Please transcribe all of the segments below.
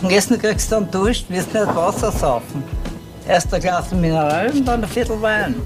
Und Essen kriegst du dann Dusch, wirst nicht Wasser saufen. Erst ein Glas Mineral und dann ein Viertel Wein.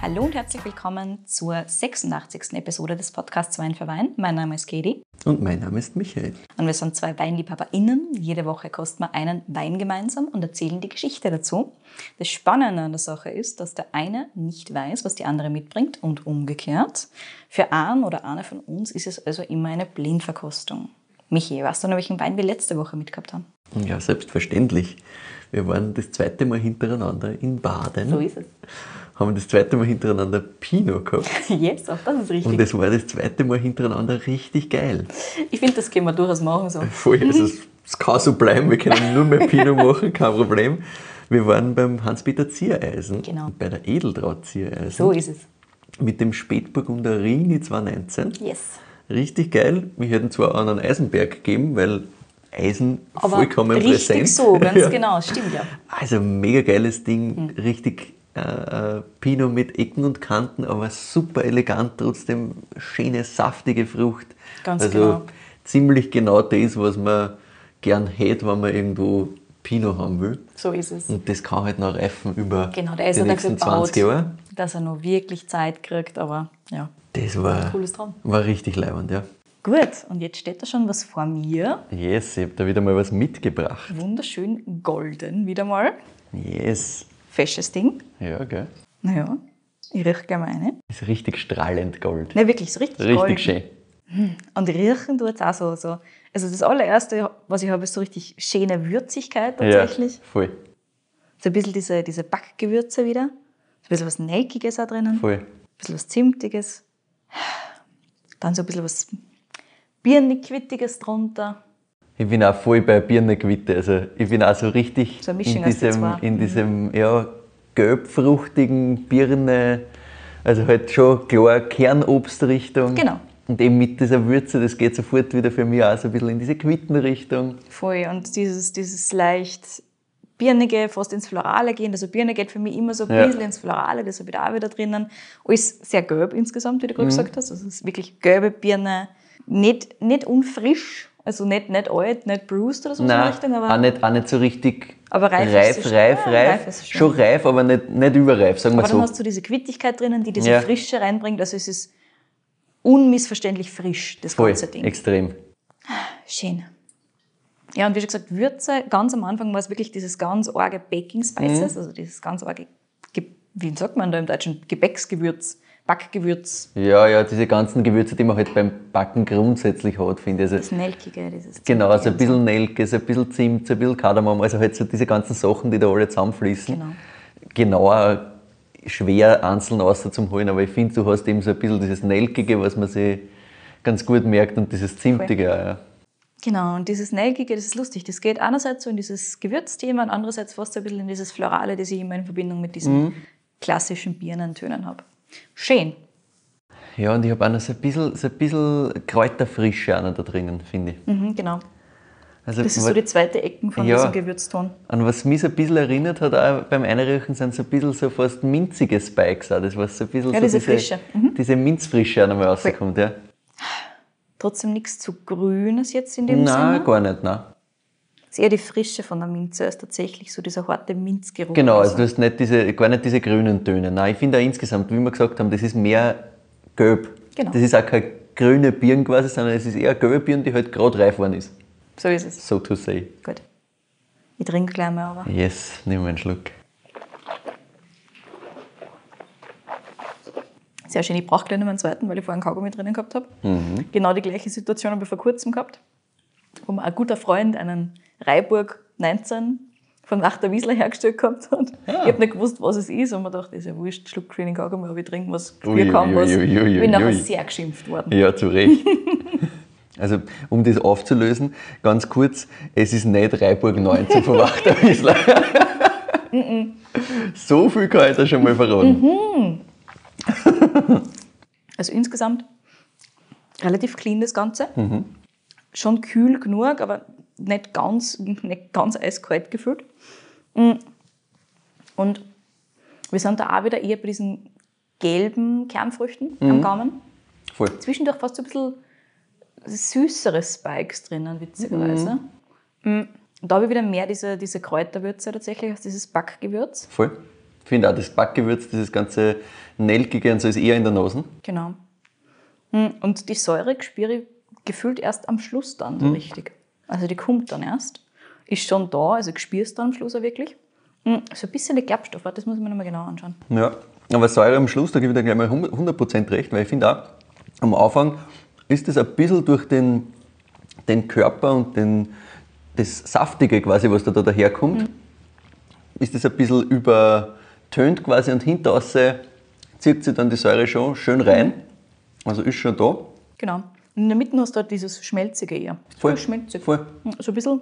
Hallo und herzlich willkommen zur 86. Episode des Podcasts Wein für Wein. Mein Name ist Katie. Und mein Name ist Michael. Und wir sind zwei WeinliebhaberInnen. Jede Woche kosten wir einen Wein gemeinsam und erzählen die Geschichte dazu. Das Spannende an der Sache ist, dass der eine nicht weiß, was die andere mitbringt und umgekehrt. Für einen oder eine von uns ist es also immer eine Blindverkostung. Michi, weißt du noch, welchen Wein wir letzte Woche mitgehabt haben? Ja, selbstverständlich. Wir waren das zweite Mal hintereinander in Baden. So ist es. Haben das zweite Mal hintereinander Pinot gehabt. Yes, auch das ist richtig. Und es war das zweite Mal hintereinander richtig geil. ich finde, das können wir durchaus machen so. Voll, also es, kann so bleiben, wir können nur mehr Pinot machen, kein Problem. Wir waren beim Hans-Peter Ziereisen, Genau. bei der Edeltraut Ziereisen, So ist es. mit dem Spätburgunder Rini 2019. Yes. Richtig geil. Wir hätten zwar einen Eisenberg gegeben, weil Eisen Aber vollkommen richtig präsent. so, ganz Ja. genau, stimmt ja. Also mega geiles Ding, Hm. richtig äh, äh, Pinot mit Ecken und Kanten, aber super elegant, trotzdem schöne, saftige Frucht. Ganz also genau. ziemlich genau das, was man gern hätte, wenn man irgendwo Pinot haben will. So ist es. Und das kann halt noch reifen über Genau, der ist die ja dafür nächsten gebaut, 20 Jahre. dass er noch wirklich Zeit kriegt, aber ja. Das war, Cooles Traum. war richtig leibend, ja. Gut, und jetzt steht da schon was vor mir. Yes, ich habe da wieder mal was mitgebracht. Wunderschön golden wieder mal. Yes. Fesches Ding. Ja, gell. Naja, ich rieche gerne mal eine. Ist richtig strahlend Gold. Ne, wirklich, so richtig, Richtig golden. schön. Und riechen tut es auch so, so. Also das allererste, was ich habe, ist so richtig schöne Würzigkeit tatsächlich. Ja, voll, So ein bisschen diese, diese Backgewürze wieder. Ein bisschen was Nelkiges auch drinnen. voll. Ein bisschen was Zimtiges. Dann so ein bisschen was Birnig-Quittiges drunter. Ich bin auch voll bei Birne-Quitte. Also ich bin auch so richtig So in diesem, in diesem ja, gelbfruchtigen Birne, also halt schon klar Kernobstrichtung. Genau. Und eben mit dieser Würze, das geht sofort wieder für mich auch so ein bisschen in diese Quittenrichtung. Voll. Und dieses, dieses leicht Birnige, fast ins Florale gehen. Also Birne geht für mich immer so ein Ja. bisschen ins Florale, das habe ich da auch wieder drinnen. Alles sehr gelb insgesamt, wie du Mhm. gerade gesagt hast. Also es ist wirklich gelbe Birne. Nicht, nicht unfrisch, also nicht, nicht alt, nicht bruised oder so in die Richtung, aber auch, nicht, auch nicht so richtig Aber reif ist reif, schon. reif, reif. reif ist schon. schon reif, aber nicht, nicht überreif, sagen wir Aber dann so. hast du diese Quittigkeit drinnen, die diese Ja. Frische reinbringt. Also es ist unmissverständlich frisch, das Voll, ganze Ding. extrem. Schön. Ja, und wie schon gesagt, Würze, ganz am Anfang war es wirklich dieses ganz arge Baking Spices, Mhm. also dieses ganz arge, Ge- wie sagt man da im Deutschen, Gebäcksgewürz, Backgewürz, Ja, ja, diese ganzen Gewürze, die man halt beim Backen grundsätzlich hat, finde ich. Also, das Nelkige, dieses Genau, Zimtige so ein bisschen Nelke, so ein bisschen Zimt, so ein bisschen Kardamom, also halt so diese ganzen Sachen, die da alle zusammenfließen. Genau. Genauer schwer einzeln außer zum holen, aber ich finde, du hast eben so ein bisschen dieses Nelkige, was man sich ganz gut merkt und dieses Zimtige ja. Genau, und dieses Nelkige, das ist lustig. Das geht einerseits so in dieses Gewürzthema und andererseits fast so ein bisschen in dieses Florale, das ich immer in Verbindung mit diesen Mhm. klassischen Birnentönen habe. Schön. Ja, und ich habe auch noch so ein bisschen, so ein bisschen Kräuterfrische da drinnen, finde ich. Mhm, genau. Also, Das ist so die zweite Ecken von Ja. diesem Gewürzton. An was mich so ein bisschen erinnert hat, auch beim Einriechen, sind so ein bisschen so fast minzige Spikes auch. Das war so ein bisschen Ja, so diese Frische. Mhm. diese Minzfrische auch nochmal rauskommt, ja. Trotzdem nichts zu Grünes jetzt in dem Nein, Sinne. gar nicht, nein. Es ist eher die Frische von der Minze als tatsächlich so dieser harte Minzgeruch. Genau, oder also du hast nicht diese, gar nicht diese grünen Töne. Nein, ich finde auch insgesamt, wie wir gesagt haben, das ist mehr gelb. Genau. Das ist auch keine grüne Birne quasi, sondern es ist eher gelbe Birne, die halt gerade reif geworden ist. So ist es. So to say. Gut. Ich trinke gleich mal aber. Yes, nimm einen Schluck. Sehr schön. Ich brauche gleich noch einen zweiten, weil ich vorher einen Kaugummi drinnen gehabt habe. Mhm. Genau die gleiche Situation habe ich vor kurzem gehabt, wo mir ein guter Freund einen Reiburg 19 von Nach der Wiesler hergestellt gehabt hat. Ich habe nicht gewusst, was es ist und mir dachte, das ist ja wurscht, Schluck grünen Kaugummi, aber ich trinke was, ich kann ui, was. ui, ui, ui, bin nachher ui. sehr geschimpft worden. Ja, zu Recht. Also, um das aufzulösen, ganz kurz, es ist nicht Reiburg 19 vom Wachterwiesler. so viel kann ich da schon mal verraten. Also insgesamt relativ clean das Ganze. Mhm. Schon kühl genug, aber nicht ganz, nicht ganz eiskalt gefüllt. Mm. Und wir sind da auch wieder eher bei diesen gelben Kernfrüchten Mhm. am Gaumen. Voll. Zwischendurch fast so ein bisschen süßere Spikes drinnen, witzigerweise. Mm. Und da habe ich wieder mehr diese, diese Kräuterwürze tatsächlich als dieses Backgewürz. Voll. Ich finde auch das Backgewürz, dieses ganze Nelkige und so ist eher in der Nase. Genau. Hm, Und die Säure spüre ich gefühlt erst am Schluss dann so richtig. Also die kommt dann erst. Ist schon da, also es dann am Schluss auch wirklich. Hm, So ein bisschen der Gerbstoff, das muss ich mir nochmal genau anschauen. Ja, aber Säure am Schluss, da gebe ich dir gleich mal 100% recht, weil ich finde auch, am Anfang ist das ein bisschen durch den, den Körper und den, das Saftige quasi, was da, da daherkommt, ist das ein bisschen übertönt quasi und hinter zieht sich dann die Säure schon schön rein. Also ist schon da. Genau. Und in der Mitte hast du halt dieses Schmelzige eher. Voll. schmelzig. Voll. Hm, So ein bisschen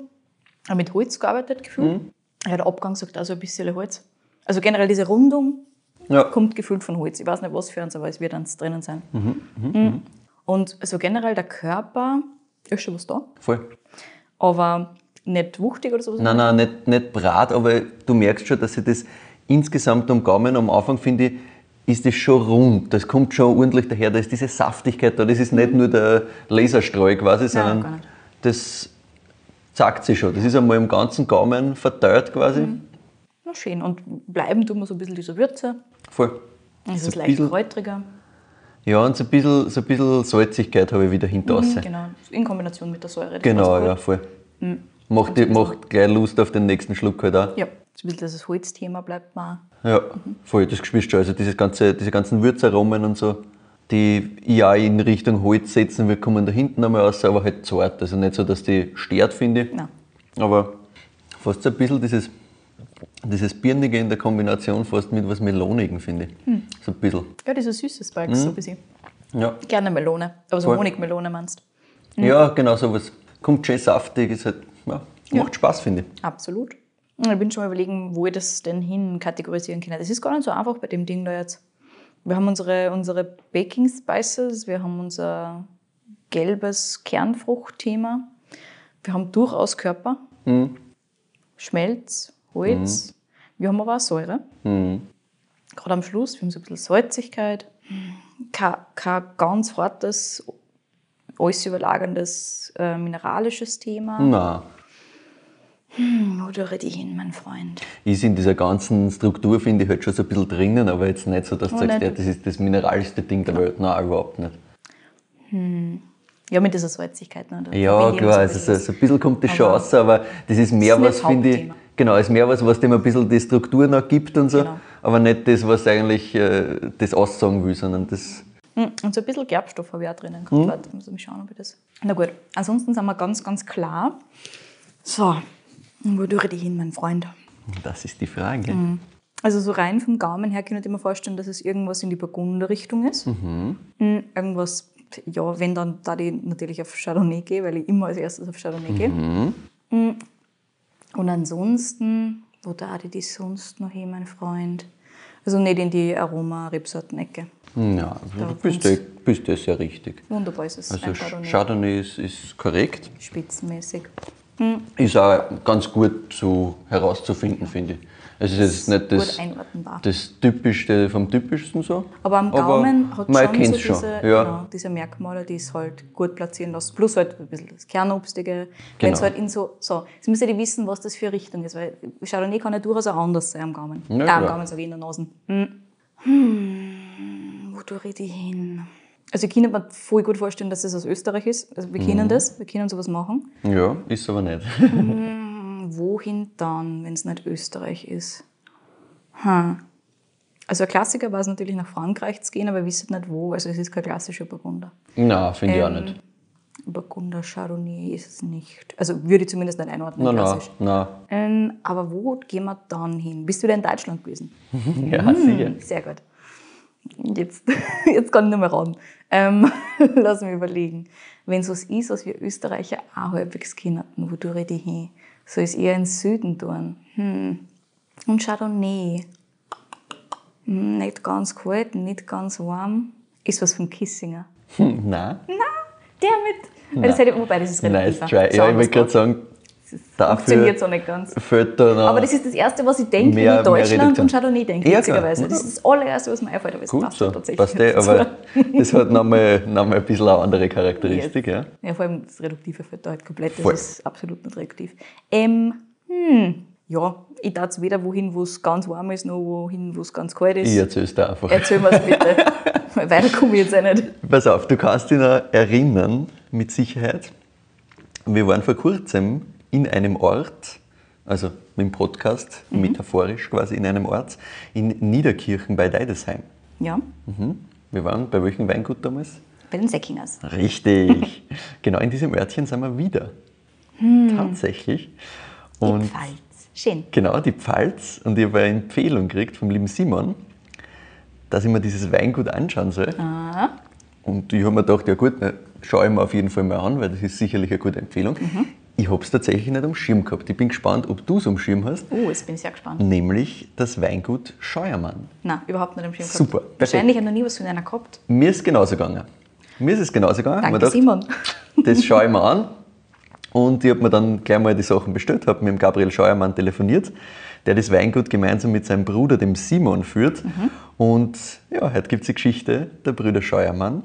mit Holz gearbeitet, gefühlt. Ja, der Abgang sagt auch so ein bisschen Holz. Also generell diese Rundung Ja. kommt gefühlt von Holz. Ich weiß nicht, was für uns, aber es wird eins drinnen sein. Mhm. Und also generell der Körper ist schon was da, Voll. aber nicht wuchtig oder sowas. Nein, nein, nicht, nicht Brat, aber du merkst schon, dass sich das insgesamt am Gaumen am Anfang, finde ich, ist das schon rund. Das kommt schon ordentlich daher. Da ist diese Saftigkeit da. Das ist nicht nur der Laserstrahl quasi, sondern nicht. das zeigt sich schon. Das ist einmal im ganzen Gaumen verteilt quasi. Mhm. Na schön. Und bleiben tun wir so ein bisschen diese Würze. Voll. Es So ist ein leicht bisschen- kräutriger. Ja, und so ein bisschen, so ein bisschen Salzigkeit habe ich wieder hinter Mhm, genau. In Kombination mit der Säure. das Genau, ja, voll. Mhm. Macht, die, macht gleich Lust auf den nächsten Schluck halt auch. Ja, so ein bisschen dieses Holzthema bleibt auch. Ja, voll, das spürst du schon. Also dieses ganze, diese ganzen Würzaromen und so, die ich auch in Richtung Holz setzen will, kommen da hinten einmal raus, aber halt zart. Also nicht so, dass die stört, finde ich. Nein. Aber fast so ein bisschen dieses, dieses Birnige in der Kombination fast mit was Melonigen, finde ich. Hm. So ein bisschen. Ja, diese süße Spikes, so ein bisschen. Ja, Gerne Melone. Aber so Voll. Honigmelone meinst ja genau sowas. Kommt schön saftig, ist halt, ja, macht Spaß, finde ich. Absolut. Ich bin schon mal überlegen, wo ich das denn hin kategorisieren kann. Das ist gar nicht so einfach bei dem Ding da jetzt. Wir haben unsere, unsere Baking Spices, wir haben unser gelbes Kernfruchtthema, wir haben durchaus Körper, Schmelz, Holz, wir haben aber auch Säure. Gerade am Schluss, wir haben so ein bisschen Salzigkeit, kein, kein ganz hartes, alles überlagerndes äh, mineralisches Thema. Nein. Wo rede ich hin, mein Freund? Ist in dieser ganzen Struktur, finde ich, halt schon so ein bisschen drinnen, aber jetzt nicht so, dass du Oh, sagst, ja, das ist das mineralischste Ding der Welt. Nein, überhaupt nicht. Ja, mit dieser Salzigkeit. Ne? Da Ja, klar, so ein also bisschen so, so ein bisschen kommt das schon Aber raus, aber das ist mehr ist nicht was, finde ich. Genau, ist mehr was, was dem ein bisschen die Struktur noch gibt und so, Genau. aber nicht das, was eigentlich äh, das aussagen will, sondern das, Hm, Und so ein bisschen Gerbstoff habe ich auch drinnen gehabt. Warte, muss ich mal schauen, ob ich das. Na gut, ansonsten sind wir ganz, ganz klar. So, wo rede ich hin, mein Freund? das ist die Frage. Mhm. Also so rein vom Gaumen her kann ich mir vorstellen, dass es irgendwas in die Burgunder-Richtung ist. Mhm. Hm, Irgendwas, ja, wenn dann da ich natürlich auf Chardonnay gehe, weil ich immer als erstes auf Chardonnay gehe. Mhm. Hm. Und ansonsten, wo da ich die sonst noch hin, mein Freund? Also nicht in die Aroma-Rebsorten-Ecke. Ja, also Da du bist, du bist das ja richtig. Wunderbar ist es. Also Chardonnay, Chardonnay. ist, ist korrekt. Spitzenmäßig. Ist auch ganz gut so herauszufinden, finde ich. Es ist jetzt nicht das, das Typischste vom Typischsten so. Aber am Gaumen hat man schon so diese, schon. Ja. genau, diese Merkmale, die es halt gut platzieren lassen. Plus halt ein bisschen das Kernobstige. Wenn es Genau. halt in so, so, jetzt müsst ihr wissen, was das für eine Richtung ist, weil Chardonnay kann ja durchaus auch anders sein am Gaumen. Ja, am. Gaumen, sage ich, in der Nase. Hm. Hm, wo tue ich die hin? Also ich kann mir voll gut vorstellen, dass es aus Österreich ist. Also wir Mhm. kennen das, wir können sowas machen. Ja, ist aber nicht. Wohin dann, wenn es nicht Österreich ist? Hm. Also ein Klassiker war es natürlich nach Frankreich zu gehen, aber wir wissen nicht wo. Also es ist kein klassischer Burgunder. Nein, finde ich auch Ähm, nicht. Burgunder Chardonnay ist es nicht. Also würde ich zumindest nicht einordnen, nein, klassisch. nein. Ähm, aber wo gehen wir dann hin? Bist du wieder in Deutschland gewesen? Ja, sicher. Sehr gut. Jetzt, jetzt kann ich nicht mehr ran. Ähm, lass mich überlegen. Wenn es was ist, was wir Österreicher auch halbwegs kennen, wo tue ich die hin? Ich es eher in den Süden tun? Hm. Und Chardonnay. Hm, nicht ganz kalt, nicht ganz warm. Ist was vom Kissinger. Hm, Nein. Der mit. Weil Das hätte, wobei, das ist Nice relativ. try. Ja, ich wollte gerade sagen, Dafür funktioniert so nicht ganz. Aber das ist das Erste, was ich denke, Mehr- wenn ich Deutschland und Chardonnay denke, Ja, witzigerweise. Das ist das allererste, was mir einfällt, aber es gut passt so. tatsächlich Passt eh, aber das hat nochmal noch mal ein bisschen eine andere Charakteristik. Ja. Ja, vor allem das Reduktive fällt da halt komplett. Das Voll. ist absolut nicht reduktiv. Ähm, hm, ja, ich darf weder wohin, wo es ganz warm ist, noch wohin, wo es ganz kalt ist. Ich erzähl's dir einfach. Erzähl mir es bitte. Weiter komme ich jetzt auch nicht. Pass auf, du kannst dich noch erinnern, mit Sicherheit. Wir waren vor kurzem in einem Ort, also mit dem Podcast, Mhm. metaphorisch quasi in einem Ort, in Niederkirchen bei Deidesheim. Ja, Mhm. Wir waren bei welchem Weingut damals? bei den Säckingers. Richtig. genau in diesem Örtchen sind wir wieder. Tatsächlich. Die Und Pfalz. Schön. Genau, die Pfalz. Und ich habe eine Empfehlung gekriegt vom lieben Simon, dass ich mir dieses Weingut anschauen soll. Und ich habe mir gedacht, ja gut, na, schaue ich mir auf jeden Fall mal an, weil das ist sicherlich eine gute Empfehlung. Ich habe es tatsächlich nicht am Schirm gehabt. Ich bin gespannt, ob du es am Schirm hast. Oh, jetzt bin ich sehr gespannt. Nämlich das Weingut Scheuermann. Nein, überhaupt nicht am Schirm gehabt. Super. Wahrscheinlich hat noch nie was von einer gehabt. Mir ist es genauso gegangen. Mir ist es genauso gegangen. Ich Danke, gedacht, Simon. Das schaue ich mir an. Und ich habe mir dann gleich mal die Sachen bestellt, habe mit dem Gabriel Scheuermann telefoniert, der das Weingut gemeinsam mit seinem Bruder, dem Simon, führt. Und ja, heute gibt es die Geschichte der Brüder Scheuermann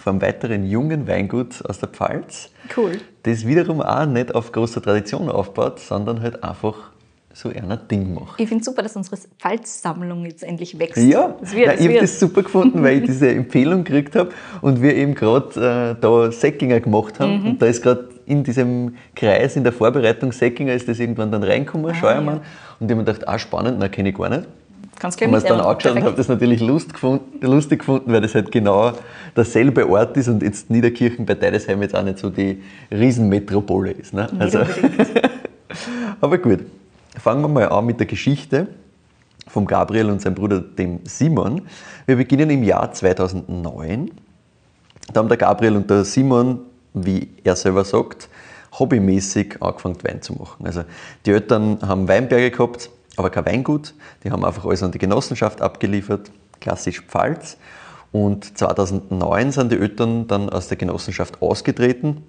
vom weiteren jungen Weingut aus der Pfalz, Cool. Das wiederum auch nicht auf großer Tradition aufbaut, sondern halt einfach so ein Ding macht. Ich finde super, dass unsere Pfalz-Sammlung jetzt endlich wächst. Ja, das wird, Nein, das ich habe das super gefunden, weil ich diese Empfehlung gekriegt habe und wir eben gerade äh, da Säckinger gemacht haben. Mhm. Und da ist gerade in diesem Kreis, in der Vorbereitung Säckinger, ist das irgendwann dann reingekommen, Scheuermann. Und ich habe mir gedacht, ah, spannend, na kenne ich gar nicht. Kannst Haben gleich wir es dann angeschaut und habe das natürlich lust gefunden, lustig gefunden, weil das halt genau derselbe Ort ist und jetzt Niederkirchen bei Deidesheim jetzt auch nicht so die Riesenmetropole ist. Ne? Unbedingt. Aber gut, fangen wir mal an mit der Geschichte vom Gabriel und seinem Bruder, dem Simon. Wir beginnen im Jahr 2009. Da haben der Gabriel und der Simon, wie er selber sagt, hobbymäßig angefangen Wein zu machen. Also die Eltern haben Weinberge gehabt, aber kein Weingut. Die haben einfach alles an die Genossenschaft abgeliefert, klassisch Pfalz. Und 2009 sind die Eltern dann aus der Genossenschaft ausgetreten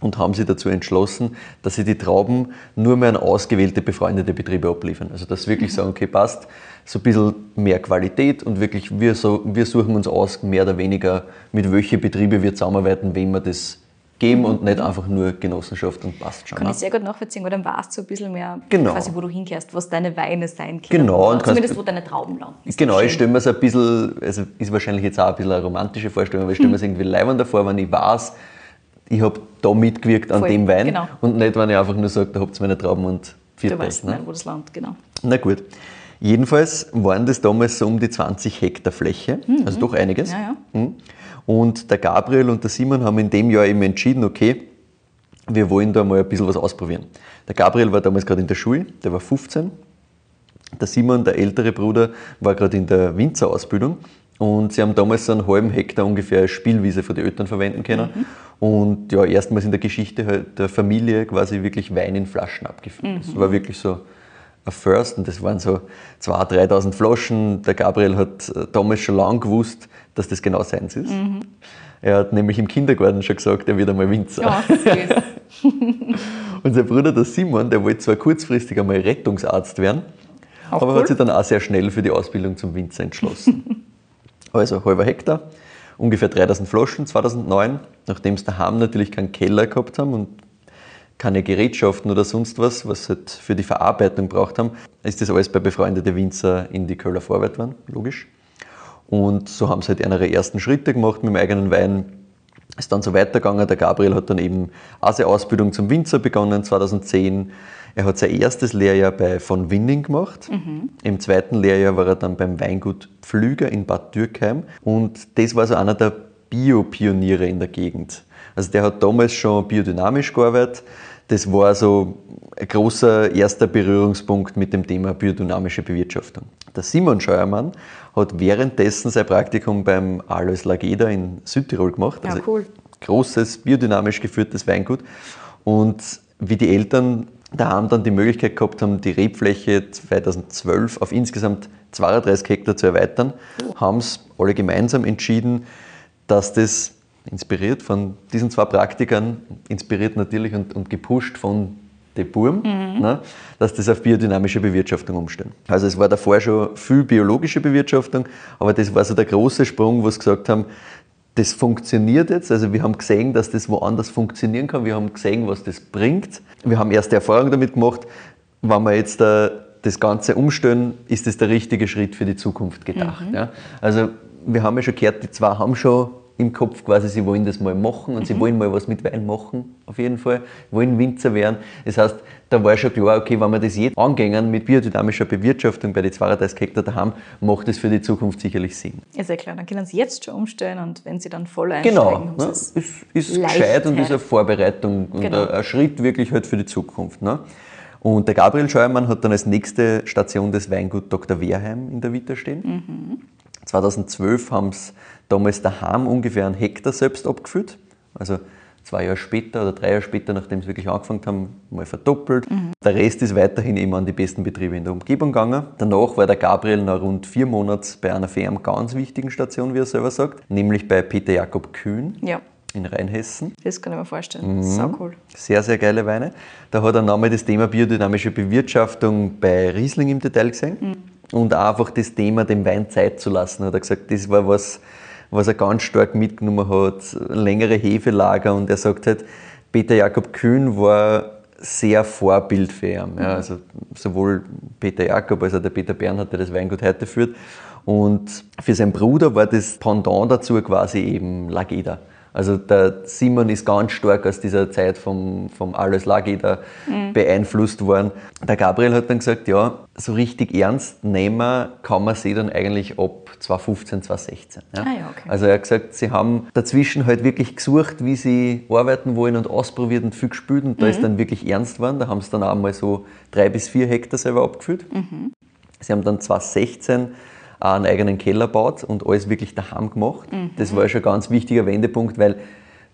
und haben sich dazu entschlossen, dass sie die Trauben nur mehr an ausgewählte befreundete Betriebe abliefern. Also dass sie wirklich sagen, okay, passt, so ein bisschen mehr Qualität und wirklich wir, so, wir suchen uns aus, mehr oder weniger, mit welchen Betrieben wir zusammenarbeiten, wem wir das geben und nicht einfach nur Genossenschaft und passt schon. Kann ne? ich sehr gut nachvollziehen, weil dann weißt du ein bisschen mehr, Genau. quasi, wo du hinkehrst, was deine Weine sein können. Genau, und Zumindest, wo deine Trauben landen. Ist Genau, ich stelle mir es ein bisschen, also ist wahrscheinlich jetzt auch ein bisschen eine romantische Vorstellung, aber ich stelle mir es irgendwie leibender vor, wenn ich weiß, ich habe da mitgewirkt an Voll, dem Wein genau. und nicht, wenn ich einfach nur sage, da habt ihr meine Trauben und vier Du weißt ne? nicht, wo das landet, genau. Na gut. Jedenfalls waren das damals so um die 20 Hektar Fläche, also doch einiges. Ja, ja. Mhm. Und der Gabriel und der Simon haben in dem Jahr eben entschieden, okay, wir wollen da mal ein bisschen was ausprobieren. Der Gabriel war damals gerade in der Schule, der war 15. Der Simon, der ältere Bruder, war gerade in der Winzerausbildung und sie haben damals einen halben Hektar ungefähr Spielwiese für die Eltern verwenden können. Und ja, erstmals in der Geschichte halt der Familie quasi wirklich Wein in Flaschen abgefüllt. Das war wirklich so ein First und das waren so 2.000, 3.000 Flaschen. Der Gabriel hat äh, damals schon lange gewusst, dass das genau seins ist. Er hat nämlich im Kindergarten schon gesagt, er wird einmal Winzer. Ja, süß. Und sein Bruder, der Simon, der wollte zwar kurzfristig einmal Rettungsarzt werden, Auch aber cool. hat sich dann auch sehr schnell für die Ausbildung zum Winzer entschlossen. also halber Hektar, ungefähr 3000 Flaschen 2009, nachdem sie daheim natürlich keinen Keller gehabt haben und keine Gerätschaften oder sonst was, was sie halt für die Verarbeitung braucht haben, ist das alles bei befreundeten Winzer in die Köller Vorwärts waren, logisch. Und so haben sie halt ihre ersten Schritte gemacht mit dem eigenen Wein. Ist dann so weitergegangen. Der Gabriel hat dann eben auch seine Ausbildung zum Winzer begonnen 2010. Er hat sein erstes Lehrjahr bei von Winning gemacht. Im zweiten Lehrjahr war er dann beim Weingut Pflüger in Bad Dürkheim. Und das war so einer der Biopioniere in der Gegend. Also der hat damals schon biodynamisch gearbeitet. Das war so ein großer erster Berührungspunkt mit dem Thema biodynamische Bewirtschaftung. Der Simon Scheuermann hat währenddessen sein Praktikum beim Alois Lageda in Südtirol gemacht. Ja, cool. Großes, biodynamisch geführtes Weingut. Und wie die Eltern daheim dann die Möglichkeit gehabt haben, die Rebfläche 2012 auf insgesamt 32 Hektar zu erweitern, haben es alle gemeinsam entschieden, dass das inspiriert von diesen zwei Praktikern, inspiriert natürlich und, und gepusht von die Burm, ne, dass das auf biodynamische Bewirtschaftung umstellen. Also es war davor schon viel biologische Bewirtschaftung, aber das war so der große Sprung, wo sie gesagt haben, das funktioniert jetzt. Also wir haben gesehen, dass das woanders funktionieren kann. Wir haben gesehen, was das bringt. Wir haben erste Erfahrungen damit gemacht. Wenn wir jetzt äh, das Ganze umstellen, ist das der richtige Schritt für die Zukunft gedacht. Ja? Also wir haben ja schon gehört, die zwei haben schon im Kopf quasi, sie wollen das mal machen und sie wollen mal was mit Wein machen, auf jeden Fall, wollen Winzer werden. Das heißt, da war schon klar, okay, wenn wir das jetzt angehen mit biodynamischer Bewirtschaftung bei den 32 Hektar daheim, macht das für die Zukunft sicherlich Sinn. Ja klar, dann können Sie jetzt schon umstellen und wenn Sie dann voll einsteigen, Genau, ne? Ist, es ist gescheit und ist eine Vorbereitung und Genau. ein, Schritt wirklich halt für die Zukunft. Ne? Und der Gabriel Scheuermann hat dann als nächste Station das Weingut Dr. Wehrheim in der Vita stehen. 2012 haben sie damals daheim ungefähr einen Hektar selbst abgefüllt. Also zwei Jahre später oder drei Jahre später, nachdem sie wirklich angefangen haben, mal verdoppelt. Der Rest ist weiterhin immer an die besten Betriebe in der Umgebung gegangen. Danach war der Gabriel nach rund vier Monaten bei einer ihn ganz wichtigen Station, wie er selber sagt, nämlich bei Peter Jakob Kühn Ja, in Rheinhessen. das kann ich mir Mhm. vorstellen. Sau cool. Sehr, sehr geile Weine. Da hat er nochmal das Thema biodynamische Bewirtschaftung bei Riesling im Detail gesehen und auch einfach das Thema, dem Wein Zeit zu lassen. Hat er gesagt, das war was, was er ganz stark mitgenommen hat, längere Hefelager und er sagt halt, Peter Jakob Kühn war sehr Vorbild für ihn. Ja, also sowohl Peter Jakob als auch der Peter Bernhard, der das Weingut heute führt. Und für seinen Bruder war das Pendant dazu quasi eben Lageda. Also der Simon ist ganz stark aus dieser Zeit vom, vom Alles Lageda beeinflusst worden. Der Gabriel hat dann gesagt, ja, so richtig ernst nehmen kann man sie dann eigentlich ab 2015, 2016. Ja. Ah ja, okay. Also er hat gesagt, sie haben dazwischen halt wirklich gesucht, wie sie arbeiten wollen und ausprobiert und viel gespielt und da ist dann wirklich ernst geworden. Da haben sie dann auch mal so drei bis vier Hektar selber abgefüllt. Sie haben dann 2016 auch einen eigenen Keller gebaut und alles wirklich daheim gemacht. Das war schon ein ganz wichtiger Wendepunkt, weil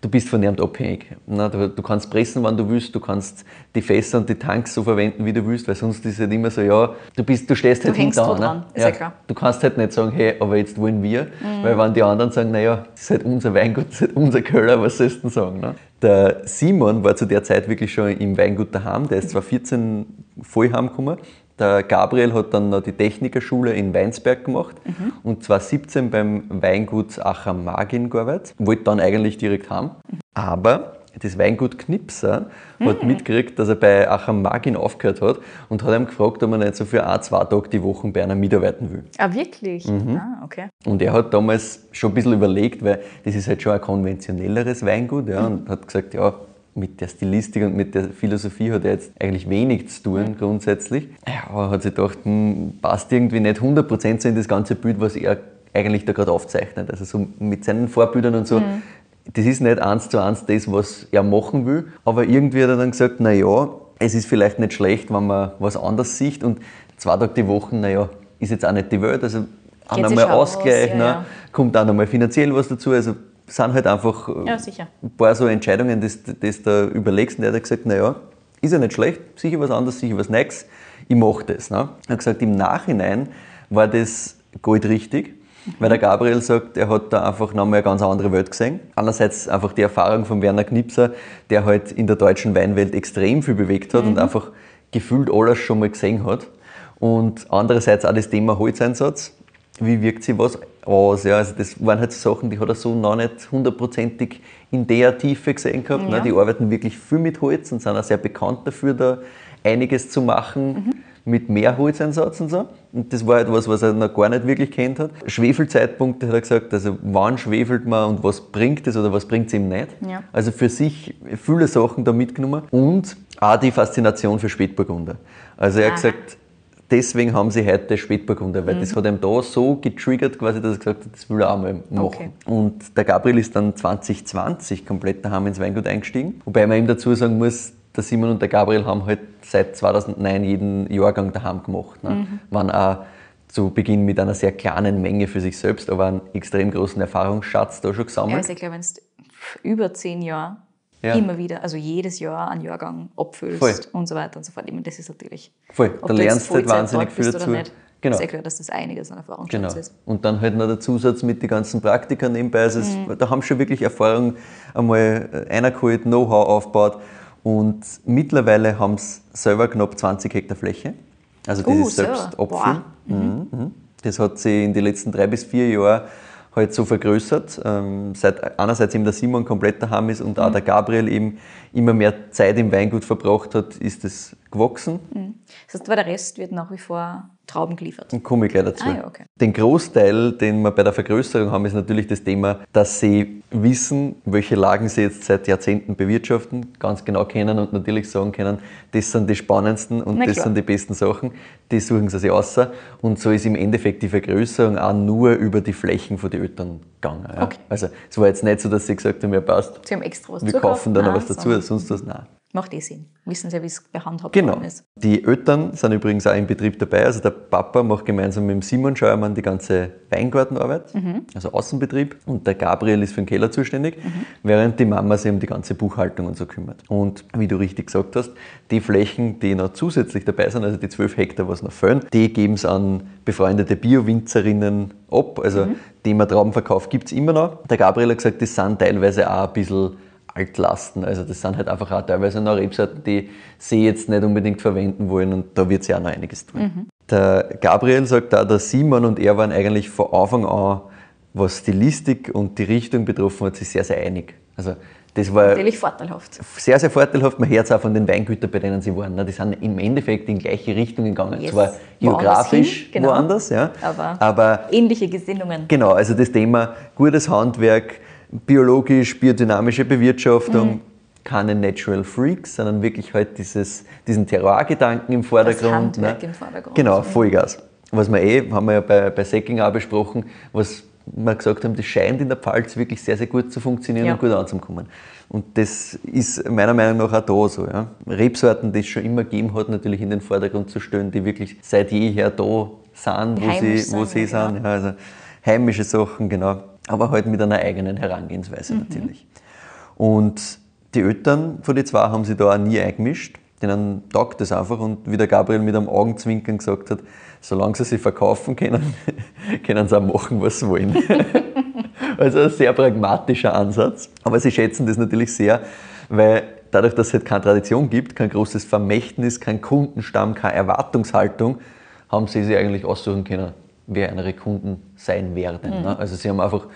du bist von niemand abhängig. Du, kannst pressen, wann du willst, du kannst die Fässer und die Tanks so verwenden, wie du willst, weil sonst ist es halt immer so, ja, du, bist, du stehst halt hängst an. dran, ne? ist ja klar. Du kannst halt nicht sagen, hey, aber jetzt wollen wir, weil wenn die anderen sagen, naja, das ist halt unser Weingut, das ist halt unser Keller, was sollst du denn sagen? Ne? Der Simon war zu der Zeit wirklich schon im Weingut daheim, der ist 2014 voll heimgekommen. Der Gabriel hat dann noch die Technikerschule in Weinsberg gemacht und 2017 beim Weingut Acham Magin gearbeitet, wollte dann eigentlich direkt heim. Aber das Weingut Knipser hat mitgekriegt, dass er bei Acham Magin aufgehört hat und hat ihm gefragt, ob er nicht so für ein, zwei Tage die Woche bei einer mitarbeiten will. Ah, wirklich? Ah, okay. Und er hat damals schon ein bisschen überlegt, weil das ist halt schon ein konventionelleres Weingut, ja, und hat gesagt, ja, mit der Stilistik und mit der Philosophie hat er jetzt eigentlich wenig zu tun, grundsätzlich. Ja, aber er hat sich gedacht, hm, passt irgendwie nicht 100% so in das ganze Bild, was er eigentlich da gerade aufzeichnet. Also so mit seinen Vorbildern und so. Das ist nicht eins zu eins das, was er machen will, aber irgendwie hat er dann gesagt, na ja, es ist vielleicht nicht schlecht, wenn man was anderes sieht und zwei Tage die Woche, naja, ist jetzt auch nicht die Welt, also auch nochmal Ausgleich, ja, ne? ja. kommt auch nochmal finanziell was dazu, also sind halt einfach äh, Ja, ein paar so Entscheidungen, die du da überlegst und er hat gesagt, naja, ist ja nicht schlecht, sicher was anderes, sicher was Neues, ich mache das. Ne? Er hat gesagt, im Nachhinein war das goldrichtig, weil der Gabriel sagt, er hat da einfach nochmal eine ganz andere Welt gesehen. Einerseits einfach die Erfahrung von Werner Knipser, der halt in der deutschen Weinwelt extrem viel bewegt hat und einfach gefühlt alles schon mal gesehen hat. Und andererseits auch das Thema Holzeinsatz. Wie wirkt sich was aus? Ja, also das waren halt Sachen, die hat er so noch nicht hundertprozentig in der Tiefe gesehen gehabt. Ja. Ne? Die arbeiten wirklich viel mit Holz und sind auch sehr bekannt dafür, da einiges zu machen mit mehr Holzeinsatz und so. Und das war halt was, was er noch gar nicht wirklich kennt hat. Schwefelzeitpunkte hat er gesagt, also wann schwefelt man und was bringt es oder was bringt es ihm nicht. Ja. Also für sich viele Sachen da mitgenommen und auch die Faszination für Spätburgunder. Also er hat Aha. gesagt, deswegen haben sie heute Spätburgunder, weil das hat ihm da so getriggert, quasi, dass er gesagt hat, das will er auch mal machen. Okay. Und der Gabriel ist dann 2020 komplett daheim ins Weingut eingestiegen. Wobei man ihm dazu sagen muss, der Simon und der Gabriel haben halt seit 2009 jeden Jahrgang daheim gemacht. Ne? Waren auch zu Beginn mit einer sehr kleinen Menge für sich selbst, aber einen extrem großen Erfahrungsschatz da schon Ja, gesammelt. also ich glaube, wenn du über zehn Jahre Ja. immer wieder, also jedes Jahr einen Jahrgang abfüllst Voll. und so weiter und so fort. Ich meine, das ist natürlich. Voll, da lernst du halt wahnsinnig viel dazu. Nicht. Genau. Ist ja klar, dass das einiges an Erfahrungsschatz Genau. ist. Und dann halt noch der Zusatz mit den ganzen Praktikern nebenbei. Also es, da haben schon wirklich Erfahrung einmal einer geholt, Know-how aufgebaut. Und mittlerweile haben sie selber knapp 20 Hektar Fläche. Also das Uh, ist selbst Boah. Apfel. Mhm. Mhm. Das hat sich in den letzten drei bis vier Jahren halt so vergrößert. Ähm, seit einerseits eben der Simon komplett daheim ist und Mhm. auch der Gabriel eben immer mehr Zeit im Weingut verbracht hat, ist es gewachsen. Das heißt, aber der Rest wird nach wie vor Trauben geliefert. Und komme ich gleich dazu. Ah, ja, okay. Den Großteil, den wir bei der Vergrößerung haben, ist natürlich das Thema, dass sie wissen, welche Lagen sie jetzt seit Jahrzehnten bewirtschaften, ganz genau kennen und natürlich sagen können, das sind die spannendsten und Na das klar. sind die besten Sachen. Die suchen sie sich aus. Und so ist im Endeffekt die Vergrößerung auch nur über die Flächen von den Eltern gegangen. Ja. Okay. Also es war jetzt nicht so, dass sie gesagt haben, ja passt, Sie haben extra was wir kaufen dann noch was dazu, sonst was, nein. Macht eh Sinn. Wissen Sie wie es behandhabt Genau. worden ist. Die Eltern sind übrigens auch im Betrieb dabei. Also der Papa macht gemeinsam mit dem Simon Scheuermann die ganze Weingartenarbeit, Mhm. also Außenbetrieb. Und der Gabriel ist für den Keller zuständig, während die Mama sich um die ganze Buchhaltung und so kümmert. Und wie du richtig gesagt hast, die Flächen, die noch zusätzlich dabei sind, also die 12 Hektar, was noch fehlen, die geben es an befreundete Bio-Winzerinnen ab. Also Thema Traubenverkauf gibt es immer noch. Der Gabriel hat gesagt, das sind teilweise auch ein bisschen Altlasten. Also das sind halt einfach auch teilweise noch Rebsorten, die sie jetzt nicht unbedingt verwenden wollen und da wird sie auch noch einiges tun. Der Gabriel sagt auch, der Simon und er waren eigentlich von Anfang an, was Stilistik und die Richtung betroffen hat, sich sehr, sehr einig. Also das war Natürlich vorteilhaft. sehr, sehr vorteilhaft. Man hört es auch von den Weingütern, bei denen sie waren. ne? Die sind im Endeffekt in gleiche Richtungen gegangen. Yes. Zwar Woanders geografisch hin, genau. woanders, ja, Aber, aber ähnliche Gesinnungen. Genau, also das Thema gutes Handwerk, biologisch, biodynamische Bewirtschaftung, keine Natural Freaks, sondern wirklich halt dieses, diesen Terroir-Gedanken im Vordergrund. ne? Handwerk im Vordergrund. Genau, Vollgas. Was wir eh, haben wir ja bei, bei Säcking auch besprochen, was wir gesagt haben, das scheint in der Pfalz wirklich sehr, sehr gut zu funktionieren Ja. und gut anzukommen. Und das ist meiner Meinung nach auch da so. Ja. Rebsorten, die es schon immer gegeben hat, natürlich in den Vordergrund zu stellen, die wirklich seit jeher da sind, wo sie, wo sind, sie ja, sind. Ja, also heimische Sachen, genau. Aber halt mit einer eigenen Herangehensweise natürlich. Und die Eltern von den zwei haben sich da auch nie eingemischt. Denen taugt das einfach und wie der Gabriel mit einem Augenzwinkern gesagt hat, solange sie sich verkaufen können, können sie auch machen, was sie wollen. also ein sehr pragmatischer Ansatz. Aber sie schätzen das natürlich sehr, weil dadurch, dass es halt keine Tradition gibt, kein großes Vermächtnis, kein Kundenstamm, keine Erwartungshaltung, haben sie sich eigentlich aussuchen können, wer ihre Kunden sein werden. Ne? Also sie haben einfach,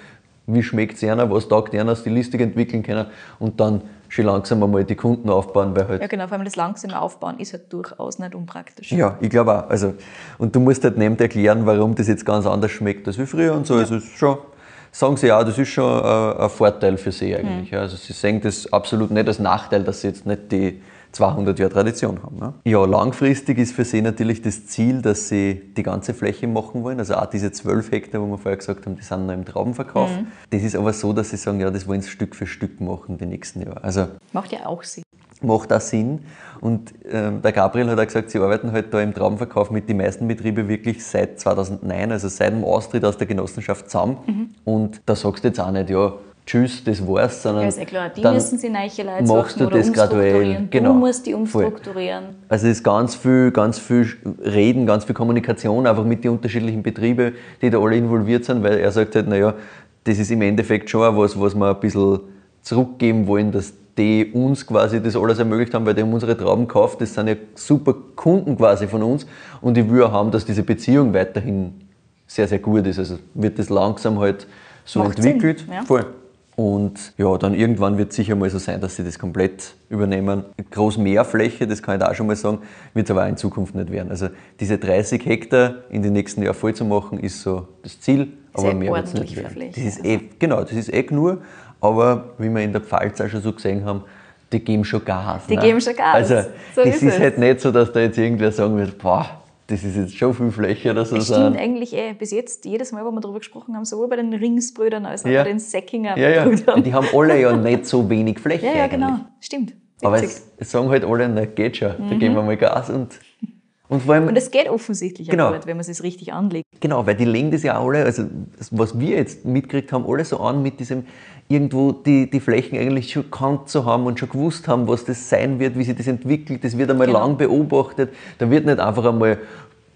wie schmeckt es einer, was taugt einer, Stilistik entwickeln können und dann schon langsam einmal die Kunden aufbauen, weil halt Ja, genau, vor allem das langsame Aufbauen ist halt durchaus nicht unpraktisch. ja, ich glaube auch. Also, und du musst halt nicht erklären, warum das jetzt ganz anders schmeckt als wie früher und so. Also es ist schon, sagen sie auch, das ist schon ein, ein Vorteil für sie eigentlich. Ja. Also sie sehen das absolut nicht als Nachteil, dass sie jetzt nicht die 200 Jahre Tradition haben. Ne? Ja, langfristig ist für sie natürlich das Ziel, dass sie die ganze Fläche machen wollen. Also auch diese 12 Hektar, wo wir vorher gesagt haben, die sind noch im Traubenverkauf. Das ist aber so, dass sie sagen, ja, das wollen sie Stück für Stück machen die nächsten Jahre. Also Macht ja auch Sinn. macht auch Sinn. Und ähm, der Gabriel hat auch gesagt, sie arbeiten halt da im Traubenverkauf mit den meisten Betrieben wirklich seit 2009, also seit dem Austritt aus der Genossenschaft zusammen. Und da sagst du jetzt auch nicht, ja, tschüss, das war's, sondern Ja, ist eh klar, die dann müssen sie neue Leute machst du das graduell. Genau. Du musst die Voll. umstrukturieren. Also es ist ganz viel, ganz viel Reden, ganz viel Kommunikation, einfach mit den unterschiedlichen Betrieben, die da alle involviert sind, weil er sagt halt, naja, das ist im Endeffekt schon auch was, was wir ein bisschen zurückgeben wollen, dass die uns quasi das alles ermöglicht haben, weil die haben unsere Trauben gekauft, das sind ja super Kunden quasi von uns und ich will auch haben, dass diese Beziehung weiterhin sehr, sehr gut ist. Also wird das langsam halt so Macht entwickelt. Sinn, ja. Voll. Und ja, dann irgendwann wird es sicher mal so sein, dass sie das komplett übernehmen. Groß Mehrfläche, das kann ich da auch schon mal sagen, wird es aber auch in Zukunft nicht werden. Also diese 30 Hektar in den nächsten Jahren voll zu machen, ist so das Ziel, aber Sehr mehr wird es nicht werden. Fläche, Das ist eh, genau, das ist eh nur, aber wie wir in der Pfalz auch schon so gesehen haben, die geben schon Gas. Die ne? geben schon Gas. Also So das ist ist, halt nicht so, dass da jetzt irgendwer sagen wird, boah, das ist jetzt schon viel Fläche oder so. Das stimmt eigentlich eh. Bis jetzt, jedes Mal, wo wir darüber gesprochen haben, sowohl bei den Ringsbrüdern als auch Ja. bei den Säckinger ja, ja. Brüdern. Die haben alle ja nicht so wenig Fläche. Ja, ja, eigentlich. genau. Stimmt. Aber Witzig. es, es sagen halt alle, na geht schon, da geben wir mal Gas und, und vor allem, Und es geht offensichtlich Genau. auch gut, wenn man es richtig anlegt. genau, weil die legen das ja alle, also was wir jetzt mitgekriegt haben, alle so an mit diesem, irgendwo die, die Flächen eigentlich schon gekannt zu haben und schon gewusst haben, was das sein wird, wie sich das entwickelt, das wird einmal Genau. lang beobachtet, da wird nicht einfach einmal,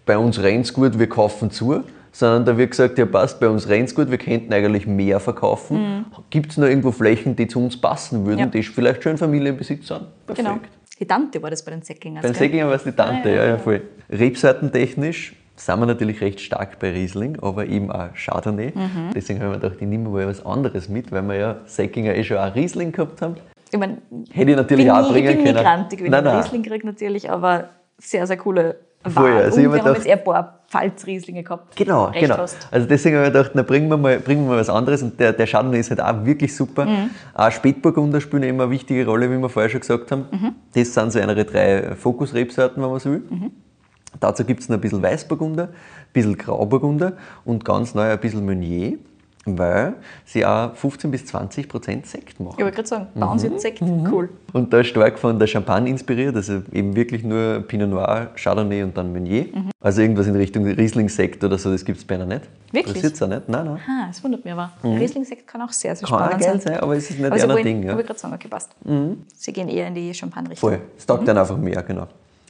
bei uns rennt's gut, wir kaufen zu, sondern da wird gesagt, ja passt, bei uns rennt gut, wir könnten eigentlich mehr verkaufen. Gibt es noch irgendwo Flächen, die zu uns passen würden, Ja. die vielleicht schon Familienbesitz sind? Perfekt. Genau. Die Tante war das bei den Säcklingers. Beim gell? Säcklinger war es die Tante, Ah, ja, ja, ja, ja. voll. Rebsortentechnisch sind wir natürlich recht stark bei Riesling, aber eben auch Chardonnay. Mhm. Deswegen haben wir gedacht, ich nehme mal was anderes mit, weil wir ja Säckinger eh schon auch Riesling gehabt haben. Ich meine, Hätte ich natürlich bin auch nie, bringen ich bin können. grantig, wenn Nein, ich. Riesling kriege natürlich, aber sehr, sehr coole Wahl. also Und wir haben gedacht- jetzt eher ein paar Pfalz-Rieslinge gehabt. Genau, Recht genau. hast. Also deswegen habe ich gedacht, na, bringen, wir mal, bringen wir mal was anderes. Und der, der Chardonnay ist halt auch wirklich super. Mhm. Auch Spätburgunder spielen immer eine wichtige Rolle, wie wir vorher schon gesagt haben. Mhm. Das sind so eine drei Fokusrebsorten, wenn man so will. Mhm. Dazu gibt es noch ein bisschen Weißburgunder, ein bisschen Grauburgunder und ganz neu ein bisschen Meunier, weil sie auch 15 bis 20 Prozent Sekt machen. Ich wollte gerade sagen, bei Mhm. jetzt Sekt, cool. Und da ist stark von der Champagne inspiriert, also eben wirklich nur Pinot Noir, Chardonnay und dann Meunier. Mhm. Also irgendwas in Richtung Riesling-Sekt oder so, das gibt es bei einer nicht. Wirklich? Interessiert es auch nicht? Nein, nein. Ah, das wundert mich aber. Riesling-Sekt kann auch sehr, sehr Kann spannend sein. sein, aber es ist nicht Aber sie einer wollen, Ding. ich Ja. wollte gerade sagen, okay, passt. Sie gehen eher in die Champagne-Richtung. Voll. Es taugt dann einfach mehr, genau.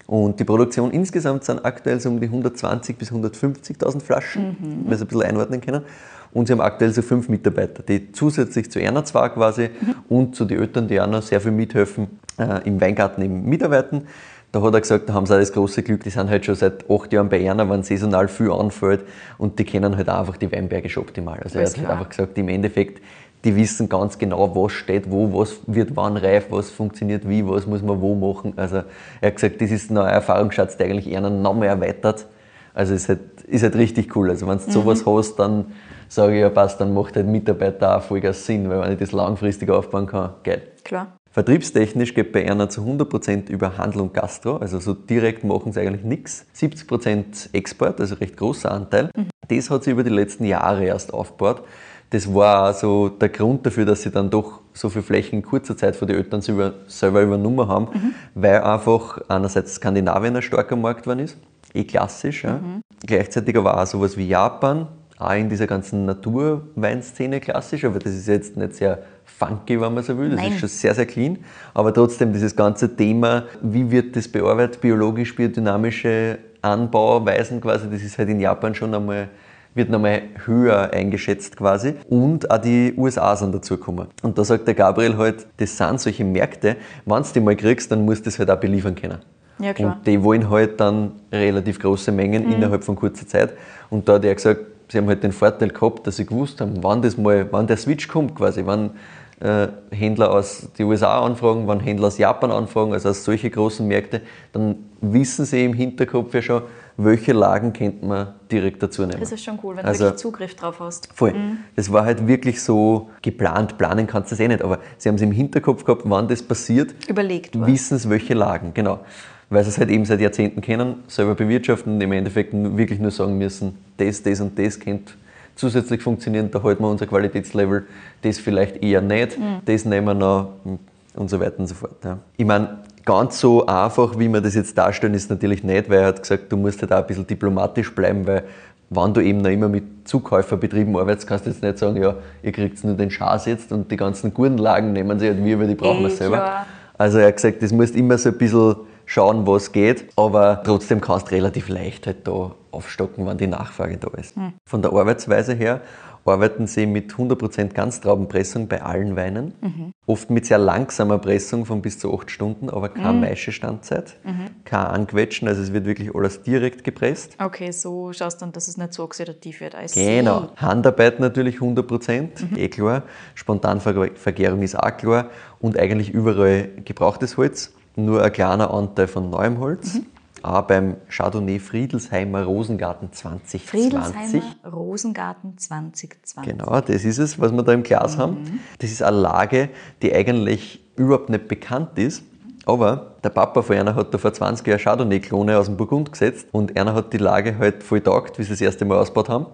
Und die Produktion insgesamt sind aktuell so um die 120.000 bis 150.000 Flaschen, Mhm. wenn Sie ein bisschen einordnen können. Und sie haben aktuell so fünf Mitarbeiter, die zusätzlich zu einer zwar quasi Mhm. und zu den Eltern, die auch noch sehr viel mithelfen, äh, im Weingarten eben mitarbeiten. Da hat er gesagt, da haben sie auch das große Glück, die sind halt schon seit acht Jahren bei einer, wenn saisonal viel anfällt und die kennen halt auch einfach die Weinberge schon optimal. Also er Alles hat halt einfach gesagt, im Endeffekt, die wissen ganz genau, was steht wo, was wird wann reif, was funktioniert wie, was muss man wo machen. Also er hat gesagt, das ist ein Erfahrungsschatz, der eigentlich eher noch mehr erweitert. Also ist halt, ist halt richtig cool. Also wenn du sowas hast, dann sage ich ja passt, dann macht halt Mitarbeiter auch Vollgas Sinn, weil wenn ich das langfristig aufbauen kann, geil. Klar. Vertriebstechnisch geht bei einer zu 100% über Handel und Gastro, also so direkt machen sie eigentlich nichts. 70% Export, also recht großer Anteil. Das hat sie über die letzten Jahre erst aufgebaut. Das war so der Grund dafür, dass sie dann doch so viele Flächen in kurzer Zeit von den Eltern selber, übernommen haben, weil einfach einerseits Skandinavien ein starker Markt geworden ist, eh klassisch. Ja. Gleichzeitig aber auch sowas wie Japan, auch in dieser ganzen Naturweinszene klassisch, aber das ist jetzt nicht sehr funky, wenn man so will. Das Nein. ist schon sehr, sehr clean. Aber trotzdem dieses ganze Thema, wie wird das bearbeitet, biologisch, biodynamische Anbauweisen quasi, das ist halt in Japan schon einmal wird nochmal höher eingeschätzt quasi. Und auch die USA sind dazugekommen. Und da sagt der Gabriel halt, das sind solche Märkte, wenn du die mal kriegst, dann musst du das halt auch beliefern können. Ja, klar. Und die wollen halt dann relativ große Mengen Mhm. innerhalb von kurzer Zeit. Und da hat er gesagt, sie haben halt den Vorteil gehabt, dass sie gewusst haben, wann das mal, wann der Switch kommt quasi, wann äh, Händler aus den USA anfragen, wann Händler aus Japan anfragen, also aus solche großen Märkte, dann wissen sie im Hinterkopf ja schon, welche Lagen könnte man direkt dazu nehmen. Das ist schon cool, wenn du Also- wirklich Zugriff drauf hast. Voll. Das war halt wirklich so geplant. Planen kannst du das eh nicht, aber sie haben es im Hinterkopf gehabt, wann das passiert, Überlegt wissen es, welche Lagen, genau. Weil sie es halt eben seit Jahrzehnten kennen, selber bewirtschaften und im Endeffekt wirklich nur sagen müssen, das, das und das könnte zusätzlich funktionieren, da halten wir unser Qualitätslevel, das vielleicht eher nicht, das nehmen wir noch und so weiter und so fort. Ja. Ich meine, ganz so einfach, wie wir das jetzt darstellen, ist natürlich nicht, weil er hat gesagt, du musst halt auch ein bisschen diplomatisch bleiben, weil wenn du eben noch immer mit Zukäuferbetrieben arbeitest, kannst du jetzt nicht sagen, ja, ihr kriegt nur den Schaß jetzt und die ganzen guten Lagen nehmen sie halt wir, weil die brauchen wir Eh, selber. klar. Also er hat gesagt, das musst immer so ein bisschen schauen, was geht, aber trotzdem kannst du relativ leicht halt da aufstocken, wenn die Nachfrage da ist. Von der Arbeitsweise her arbeiten sie mit 100% Ganztraubenpressung bei allen Weinen. Oft mit sehr langsamer Pressung von bis zu 8 Stunden, aber keine Maischestandzeit, kein Anquetschen, also es wird wirklich alles direkt gepresst. Okay, so schaust du dann, dass es nicht so oxidativ wird. See. Genau. Handarbeit natürlich 100%, eh klar. Spontanvergärung ist auch klar. Und eigentlich überall gebrauchtes Holz. Nur ein kleiner Anteil von neuem Holz. Auch beim Chardonnay Friedelsheimer Rosengarten 2020. Friedelsheimer Rosengarten 2020. Genau, das ist es, was wir da im Glas haben. Das ist eine Lage, die eigentlich überhaupt nicht bekannt ist. Aber der Papa von einer hat da vor 20 Jahren Chardonnay-Klone aus dem Burgund gesetzt und einer hat die Lage halt voll taugt, wie sie das erste Mal ausgebaut haben,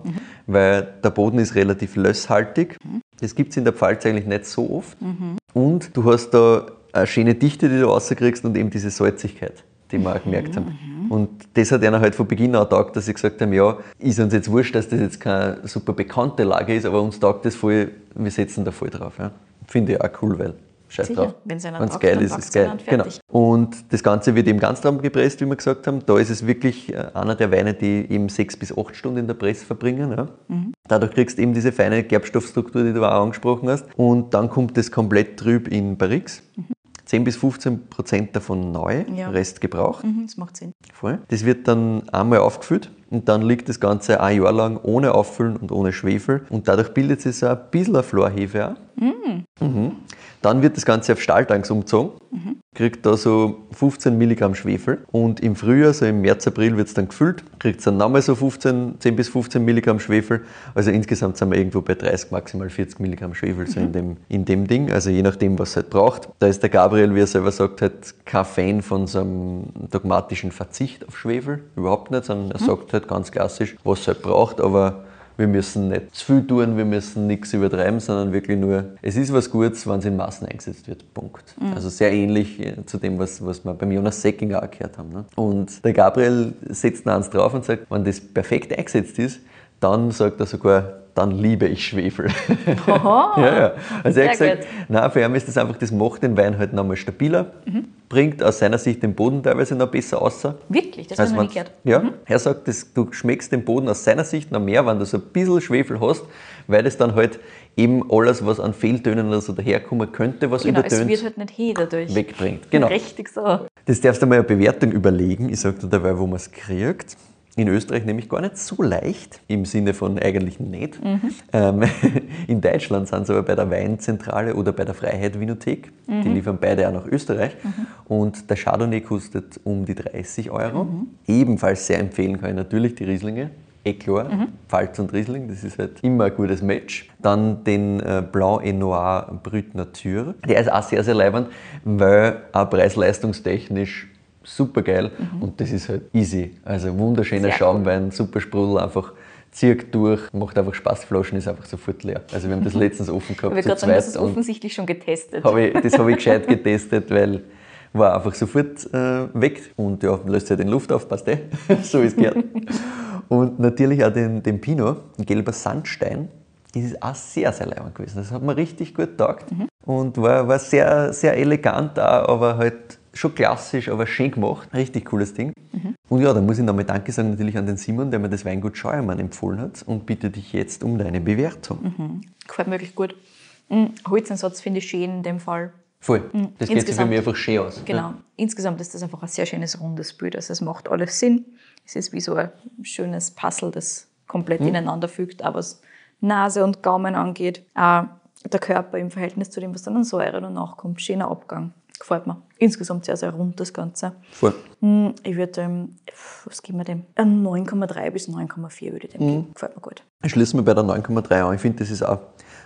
weil der Boden ist relativ lösshaltig. Das gibt es in der Pfalz eigentlich nicht so oft. Und du hast da eine schöne Dichte, die du rauskriegst und eben diese Salzigkeit, die wir auch gemerkt haben. Und das hat einer halt von Beginn an taugt, dass sie gesagt haben, ja, ist uns jetzt wurscht, dass das jetzt keine super bekannte Lage ist, aber uns taugt das voll, wir setzen da voll drauf. Ja. Finde ich auch cool, weil scheiß Sicher, drauf. Wenn's taugt, geil ist, ist geil. einer und Genau. Und das Ganze wird im Ganzraum gepresst, wie wir gesagt haben. Da ist es wirklich äh, einer der Weine, die eben sechs bis acht Stunden in der Presse verbringen. Ja. Mhm. Dadurch kriegst du eben diese feine Gerbstoffstruktur, die du auch angesprochen hast. Und dann kommt das komplett trüb in Barrix. 10 bis 15 Prozent davon neu, Mhm. Ja. Rest gebraucht. Mhm, das macht Sinn. Voll. Das wird dann einmal aufgefüllt und dann liegt das Ganze ein Jahr lang ohne Auffüllen und ohne Schwefel und dadurch bildet sich so ein bisschen eine Florhefe auch. Mhm. Dann wird das Ganze auf Stahltanks umgezogen, kriegt da so 15 Milligramm Schwefel und im Frühjahr, so im März, April wird es dann gefüllt, kriegt es dann nochmal so 15, 10 bis 15 Milligramm Schwefel. Also insgesamt sind wir irgendwo bei 30, maximal 40 Milligramm Schwefel so in, dem, in dem Ding, also je nachdem, was es halt braucht. Da ist der Gabriel, wie er selber sagt, halt kein Fan von so einem dogmatischen Verzicht auf Schwefel, überhaupt nicht, sondern er sagt halt ganz klassisch, was es halt braucht, aber wir müssen nicht zu viel tun, wir müssen nichts übertreiben, sondern wirklich nur, es ist was Gutes, wenn es in Massen eingesetzt wird. Punkt. Also sehr ähnlich äh, zu dem, was, was wir beim Jonas Seckinger auch gehört haben. Ne? Und der Gabriel setzt noch eins drauf und sagt, wenn das perfekt eingesetzt ist, dann sagt er sogar, dann liebe ich Schwefel. Oho. ja, ja. Also er hat gesagt, nein, für ihn ist das einfach, das macht den Wein halt nochmal stabiler, bringt aus seiner Sicht den Boden teilweise noch besser außer. Wirklich, das habe ich noch nie wenn's- gehört. Ja, er sagt, das, du schmeckst den Boden aus seiner Sicht noch mehr, wenn du so ein bisschen Schwefel hast, weil das dann halt eben alles, was an Fehltönen oder so daherkommen könnte, was Genau, es übertönt, wird halt nicht he dadurch. wegbringt. Genau. Richtig so. Das darfst du mal eine Bewertung überlegen. Ich sage dir dabei, wo man es kriegt. In Österreich nämlich gar nicht so leicht, im Sinne von eigentlich nicht. Ähm, in Deutschland sind sie aber bei der Weinzentrale oder bei der Freiheit Winothek. Die liefern beide auch nach Österreich. Und der Chardonnay kostet um die 30 Euro. Ebenfalls sehr empfehlen kann ich natürlich die Rieslinge. Eh klar, Pfalz und Riesling, das ist halt immer ein gutes Match. Dann den äh, Blanc et Noir Brut Nature. Der ist auch sehr, sehr leibend, weil auch preis-leistungstechnisch super geil und das ist halt easy. Also wunderschöner Sehr Schaumwein, super Sprudel, einfach zieht durch, macht einfach Spaß, Flaschen ist einfach sofort leer. Also wir haben das letztens offen Ich gehabt wollte zu sagen, zweit und offensichtlich schon getestet. hab ich, das habe ich gescheit getestet, weil war einfach sofort äh, weg und ja, löst ja den Luft auf, passt eh, so es gehört. Und natürlich auch den, den Pinot, ein gelber Sandstein, das ist auch sehr, sehr leibend gewesen. Das hat mir richtig gut getaugt und war, war sehr, sehr elegant auch, aber halt schon klassisch, aber schön gemacht. Richtig cooles Ding. Und ja, da muss ich nochmal Danke sagen natürlich an den Simon, der mir das Weingut Scheuermann empfohlen hat und bitte dich jetzt um deine Bewertung. Gefällt mir wirklich gut. Mhm. Holzansatz finde ich schön in dem Fall. Voll. Das geht sich für mich einfach schön aus. Genau. Insgesamt ist das einfach ein sehr schönes rundes Bild. Also es macht alles Sinn. Es ist wie so ein schönes Puzzle, das komplett Mhm. ineinander fügt, aber was Nase und Gaumen angeht. Auch der Körper im Verhältnis zu dem, was dann an Säure danach kommt. Schöner Abgang. Gefällt mir. Insgesamt sehr, sehr rund das Ganze. Voll. Hm, Ich würde dem, was geben wir dem? Ein 9,3 bis 9,4 würde ich dem Mhm. geben. Gefällt mir gut. Schließen wir bei der 9,3 an. Ich finde, das ist auch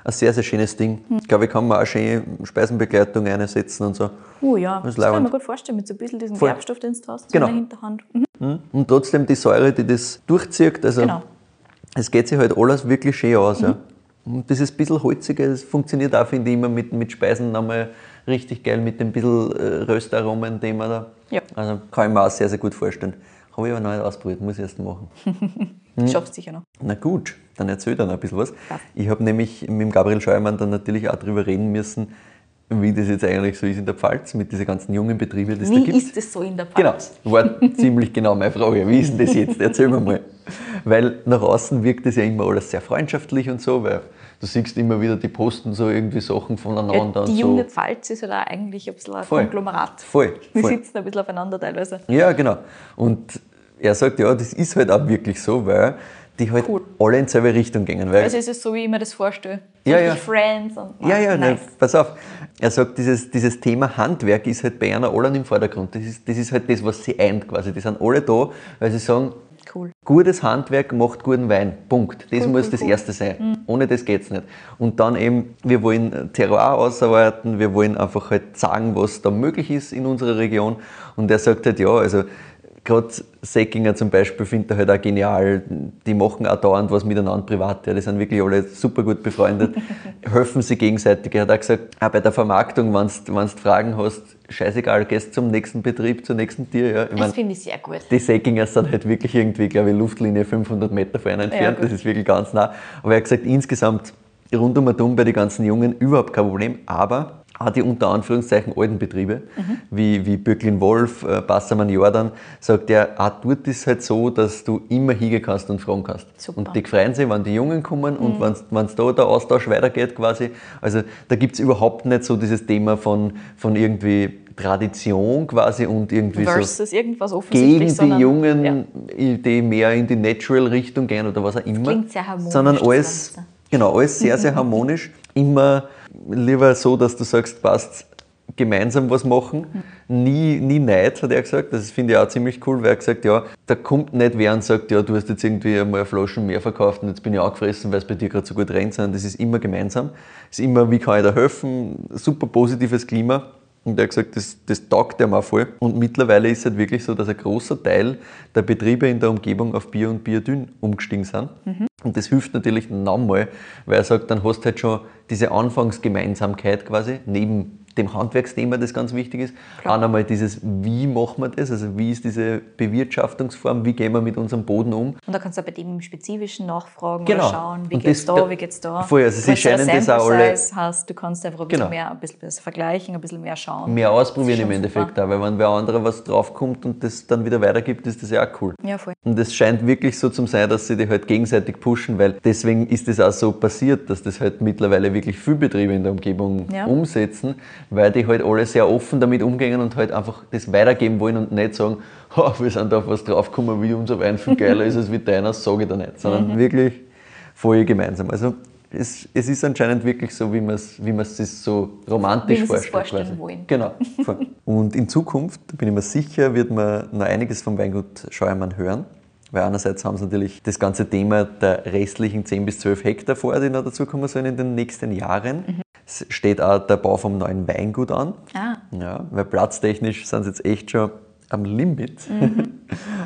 ein sehr, sehr schönes Ding. Ich glaube, ich kann mir auch schön Speisenbegleitung einsetzen und so. Oh ja, Das das, ist kann ich mir gut vorstellen, mit so ein bisschen diesem Voll. Gerbstoff, den du hast, Genau. in der Hinterhand. Mhm. Und trotzdem die Säure, die das durchzieht. Also Genau. es geht sich halt alles wirklich schön aus. Ja. Und dieses bisschen holzige, das funktioniert auch, finde ich, immer mit, mit Speisen nochmal richtig geil, mit dem bisschen äh, Röstaromen, den man da. Ja. Also kann ich mir auch sehr, sehr gut vorstellen. Habe ich aber noch nicht ausprobiert, muss ich erst machen. Schaffst sicher noch. Na gut, dann erzähl dann ein bisschen was. Ich habe nämlich mit dem Gabriel Scheuermann dann natürlich auch darüber reden müssen, wie das jetzt eigentlich so ist in der Pfalz mit diesen ganzen jungen Betrieben, die es da Wie gibt. ist es so in der Genau, Pfalz? war ziemlich genau meine Frage. Wie ist denn das jetzt? Erzähl mir mal. Weil nach außen wirkt das ja immer alles sehr freundschaftlich und so, weil du siehst immer wieder, die posten so irgendwie Sachen voneinander Ja, die und junge so. Pfalz ist ja da eigentlich ein bisschen ein Voll. Konglomerat. Voll, Die voll. sitzen ein bisschen aufeinander teilweise. Ja, genau. Und er sagt, ja, das ist halt auch wirklich so, weil die halt Cool. alle in dieselbe Richtung gehen. Weil Also es ist so, wie ich mir das vorstelle. Ja, richtig ja. Friends und Ja, ja, nice. nein, pass auf. Er sagt, dieses, dieses Thema Handwerk ist halt bei einer allen im Vordergrund. Das ist, das ist halt das, was sie eint quasi. Die sind alle da, weil sie sagen, Cool. gutes Handwerk macht guten Wein. Punkt. Das Cool, muss cool, das cool. Erste sein. Ohne das geht's nicht. Und dann eben, wir wollen Terroir ausarbeiten, wir wollen einfach halt sagen, was da möglich ist in unserer Region. Und er sagt halt, ja, also gerade Säckinger zum Beispiel findet er halt auch genial. Die machen auch dauernd was miteinander privat. Ja. Die sind wirklich alle super gut befreundet, helfen sich gegenseitig. Er hat auch gesagt, auch bei der Vermarktung, wenn du Fragen hast, scheißegal, gehst zum nächsten Betrieb, zur nächsten Tier. Ja. Ich mein, Das finde ich sehr gut. die Säckingers sind halt wirklich irgendwie, glaube ich, Luftlinie 500 Meter von entfernt. gut. das ist wirklich ganz nah. Aber er hat gesagt, insgesamt rund um und um bei den ganzen Jungen überhaupt kein Problem. Aber auch die unter Anführungszeichen alten Betriebe, wie, wie Böcklin Wolf, äh, Bassermann Jordan, sagt er, auch dort ist es halt so, dass du immer hingehen kannst und fragen kannst. Super. Und die freuen sich, wenn die Jungen kommen und wenn es da der Austausch weitergeht quasi. Also da gibt es überhaupt nicht so dieses Thema von, von irgendwie Tradition quasi und irgendwie so Versus irgendwas offensichtlich. gegen die sondern- Jungen, Ja. die mehr in die Natural-Richtung gehen oder was auch immer. klingt sehr harmonisch, Sondern das alles, genau, alles sehr, sehr harmonisch. Immer lieber so, dass du sagst, passt, gemeinsam was machen. Nie, nie Neid, hat er gesagt. Das finde ich auch ziemlich cool, weil er gesagt ja, da kommt nicht wer und sagt, ja, du hast jetzt irgendwie einmal Flaschen mehr verkauft und jetzt bin ich angefressen, weil es bei dir gerade so gut rennt, sondern das ist immer gemeinsam. Es ist immer, wie kann ich da helfen? Super positives Klima. Und er hat gesagt, das, das taugt ihm auch voll. Und mittlerweile ist es halt wirklich so, dass ein großer Teil der Betriebe in der Umgebung auf Bier und Biodünn umgestiegen sind. Und das hilft natürlich nochmal, weil er sagt, dann hast du halt schon diese Anfangsgemeinsamkeit quasi, neben dem Handwerksthema, das ganz wichtig ist. Auch nochmal dieses, wie machen wir das? Also wie ist diese Bewirtschaftungsform? Wie gehen wir mit unserem Boden um? Und da kannst du bei dem im Spezifischen nachfragen Genau. oder schauen, wie Und geht's das- da, wie geht's da. Voll, also sie scheinen das auch alle- hast, du kannst einfach ein bisschen Genau. mehr, ein bisschen besser vergleichen, ein bisschen mehr schauen. Mehr ausprobieren Das im Endeffekt auch, weil wenn wer anderer was draufkommt und das dann wieder weitergibt, ist das ja auch cool. Ja, voll. Und es scheint wirklich so zu sein, dass sie die halt gegenseitig pushen, weil deswegen ist es auch so passiert, dass das halt mittlerweile wirklich viele Betriebe in der Umgebung Ja. umsetzen, weil die halt alle sehr offen damit umgehen und halt einfach das weitergeben wollen und nicht sagen, "Ha, wir sind auf was draufgekommen, wie unser Wein viel geiler ist als wie deiner, sage ich da nicht, sondern Mhm. wirklich voll gemeinsam. Also es, es ist anscheinend wirklich so, wie man es wie man's sich so romantisch Wie vorstellt. vorstellen quasi. wollen. Genau. Und in Zukunft, da bin ich mir sicher, wird man noch einiges vom Weingut Scheuermann hören. Weil einerseits haben sie natürlich das ganze Thema der restlichen 10 bis 12 Hektar vor, die noch dazukommen sollen in den nächsten Jahren. Es steht auch der Bau vom neuen Weingut an. Ah, Ja, weil platztechnisch sind sie jetzt echt schon am Limit.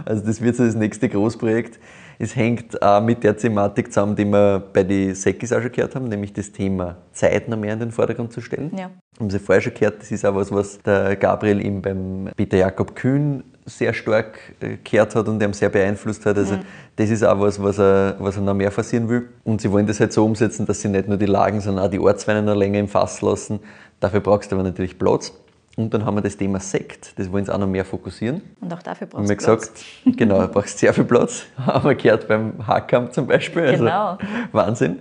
Also das wird so das nächste Großprojekt. Es hängt auch mit der Thematik zusammen, die wir bei den Sekis auch schon gehört haben, nämlich das Thema Zeit noch mehr in den Vordergrund zu stellen. Ja. Haben Sie vorher schon gehört, das ist auch was, was der Gabriel ihm beim Peter Jakob Kühn sehr stark äh, gehört hat und ihm sehr beeinflusst hat. Also das ist auch was, was er, was er noch mehr forcieren will. Und sie wollen das halt so umsetzen, dass sie nicht nur die Lagen, sondern auch die Ortsweine noch länger im Fass lassen. Dafür brauchst du aber natürlich Platz. Und dann haben wir das Thema Sekt, das wollen sie auch noch mehr fokussieren. und auch dafür Haben brauchst wir du Platz. gesagt, genau, du brauchst sehr viel Platz. Haben wir gehört beim Hackkamp zum Beispiel. Also Genau. Wahnsinn.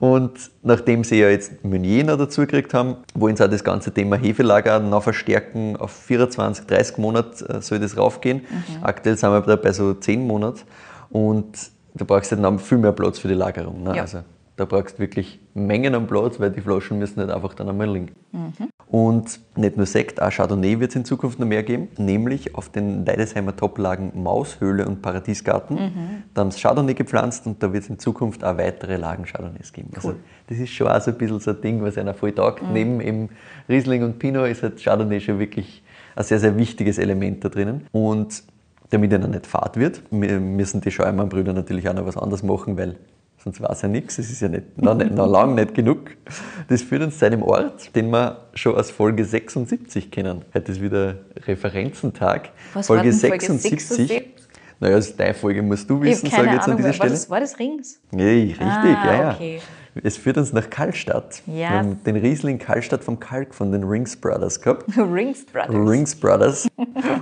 Und nachdem sie ja jetzt Meunier noch dazu gekriegt haben, wollen sie auch das ganze Thema Hefelager noch verstärken. Auf 24, 30 Monate äh, soll das raufgehen. Mhm. Aktuell sind wir bei so 10 Monaten. Und da brauchst du dann viel mehr Platz für die Lagerung. Ne? Ja. Also da brauchst du wirklich Mengen an Platz, weil die Flaschen müssen nicht einfach dann einmal liegen. Mhm. Und nicht nur Sekt, auch Chardonnay wird es in Zukunft noch mehr geben, nämlich auf den Leidesheimer Toplagen Maushöhle und Paradiesgarten. Mhm. Da haben sie Chardonnay gepflanzt und da wird es in Zukunft auch weitere Lagen Chardonnays geben. Also das ist schon auch so ein bisschen so ein Ding, was einer voll taugt. Mhm. Neben eben Riesling und Pinot ist halt Chardonnay schon wirklich ein sehr, sehr wichtiges Element da drinnen. Und damit er noch nicht fad wird, wir- müssen die Scheuermann-Brüder natürlich auch noch was anderes machen, weil sonst war es ja nichts. Es ist ja nicht, noch, nicht, noch lang nicht genug. Das führt uns zu einem Ort, den wir schon aus Folge 76 kennen. Heute ist wieder Referenzentag. Was war denn Folge 76? Naja, das ist deine Folge, musst du wissen, sage ich jetzt an Ahnung, dieser war Stelle. das, war das Rings? Nee, richtig, Ah, ja, ja. okay. Es führt uns nach Karlstadt. Ja. Wir haben den Riesling Karlstadt vom Kalk von den Rings Brothers gehabt. Rings Brothers. Rings Brothers.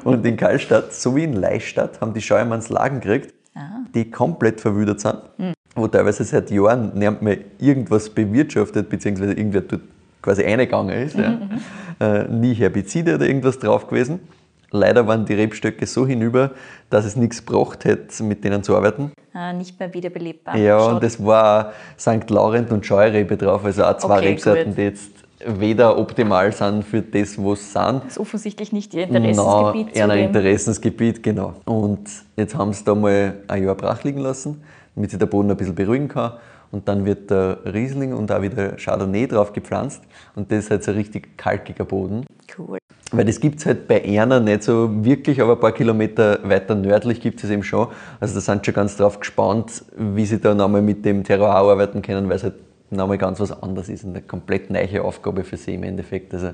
Und in Karlstadt sowie in Leistadt haben die Scheuermanns Lagen gekriegt, Ah. die komplett verwüdert sind. Hm. Wo teilweise seit Jahren nicht mehr irgendwas bewirtschaftet, beziehungsweise irgendwer dort quasi eingegangen ist. Ja. Mhm, Äh, nie Herbizide oder irgendwas drauf gewesen. Leider waren die Rebstöcke so hinüber, dass es nichts gebracht hätte, mit denen zu arbeiten. Ah, nicht mehr wiederbelebbar. Ja, Schade. und es war St. Laurent und Scheurebe drauf, also auch zwei Okay, Rebsorten, die jetzt weder optimal sind für das, was sie sind. Das ist offensichtlich nicht ihr Nein, Interessensgebiet. eher ein. Interessensgebiet, genau. Und jetzt haben sie da mal ein Jahr brach liegen lassen, damit sich der Boden ein bisschen beruhigen kann. Und dann wird der Riesling und auch wieder Chardonnay drauf gepflanzt. Und das ist halt so ein richtig kalkiger Boden. Cool. Weil das gibt es halt bei Erna nicht so wirklich, aber ein paar Kilometer weiter nördlich gibt es eben schon. Also da sind schon ganz drauf gespannt, wie sie da nochmal mit dem Terroir arbeiten können, weil es halt nochmal ganz was anderes ist und eine komplett neue Aufgabe für sie im Endeffekt. Also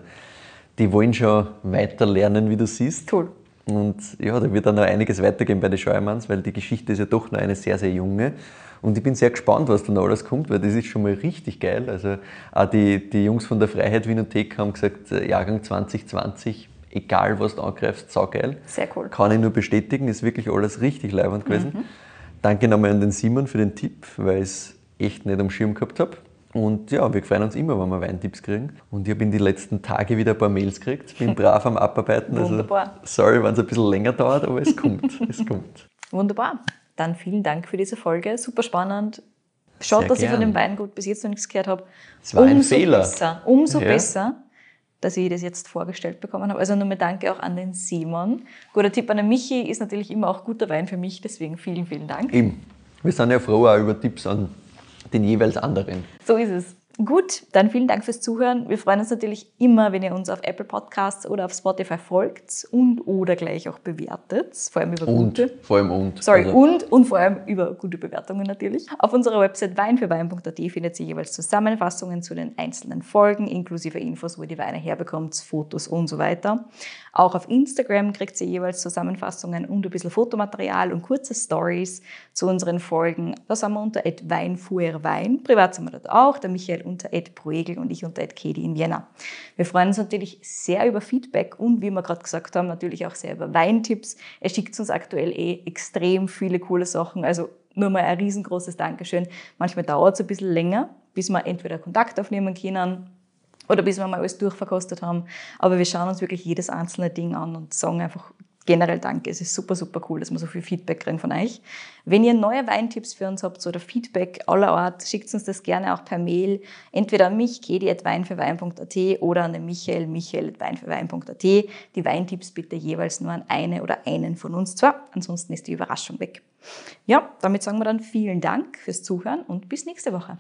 die wollen schon weiter lernen, wie du siehst. Cool. Und ja, da wird dann noch einiges weitergehen bei den Scheuermanns, weil die Geschichte ist ja doch noch eine sehr, sehr junge. Und ich bin sehr gespannt, was da noch alles kommt, weil das ist schon mal richtig geil. Also auch die, die Jungs von der Freiheit Winothek haben gesagt, äh, Jahrgang 2020, egal was du angreifst, saugeil. Sehr cool. Kann ich nur bestätigen, ist wirklich alles richtig leibend gewesen. Mhm. Danke nochmal an den Simon für den Tipp, weil es echt nicht am Schirm gehabt habe. Und ja, wir freuen uns immer, wenn wir Weintipps kriegen. Und ich habe in den letzten Tagen wieder ein paar Mails gekriegt. Bin brav am Abarbeiten. Wunderbar. Also, sorry, wenn es ein bisschen länger dauert, aber es kommt. es kommt. Wunderbar. Dann vielen Dank für diese Folge. Super spannend. Schaut, Sehr dass ich von gern. dem Weingut bis jetzt noch nichts gehört habe. Es war ein umso Fehler. Besser, umso Ja. besser, dass ich das jetzt vorgestellt bekommen habe. Also nochmal danke auch an den Simon. Guter Tipp an den Michi ist natürlich immer auch guter Wein für mich, deswegen vielen, vielen Dank. Eben. Wir sind ja froh auch über Tipps an den jeweils anderen. So ist es. Gut, dann vielen Dank fürs Zuhören. Wir freuen uns natürlich immer, wenn ihr uns auf Apple Podcasts oder auf Spotify folgt und oder gleich auch bewertet, vor allem über Und, gute. vor allem und. Sorry, Also, und, und vor allem über gute Bewertungen natürlich. Auf unserer Website weinfürwein.at findet ihr jeweils Zusammenfassungen zu den einzelnen Folgen, inklusive Infos, wo ihr die Weine herbekommt, Fotos und so weiter. Auch auf Instagram kriegt ihr jeweils Zusammenfassungen und ein bisschen Fotomaterial und kurze Stories zu unseren Folgen. Da sind wir unter weinfuhrwein. Privat sind wir dort auch, der Michael unter proegel und ich unter kedi in Vienna. Wir freuen uns natürlich sehr über Feedback und wie wir gerade gesagt haben, natürlich auch sehr über Weintipps. Er schickt uns aktuell eh extrem viele coole Sachen. Also nur mal ein riesengroßes Dankeschön. Manchmal dauert es ein bisschen länger, bis wir entweder Kontakt aufnehmen können oder bis wir mal alles durchverkostet haben. Aber wir schauen uns wirklich jedes einzelne Ding an und sagen einfach generell Danke. Es ist super, super cool, dass wir so viel Feedback kriegen von euch. Wenn ihr neue Weintipps für uns habt oder Feedback aller Art, schickt uns das gerne auch per Mail. Entweder an mich, kedi.weinfürwein.at oder an den Michael, michael.weinfürwein.at. Die Weintipps bitte jeweils nur an eine oder einen von uns zwar. Ansonsten ist die Überraschung weg. Ja, damit sagen wir dann vielen Dank fürs Zuhören und bis nächste Woche.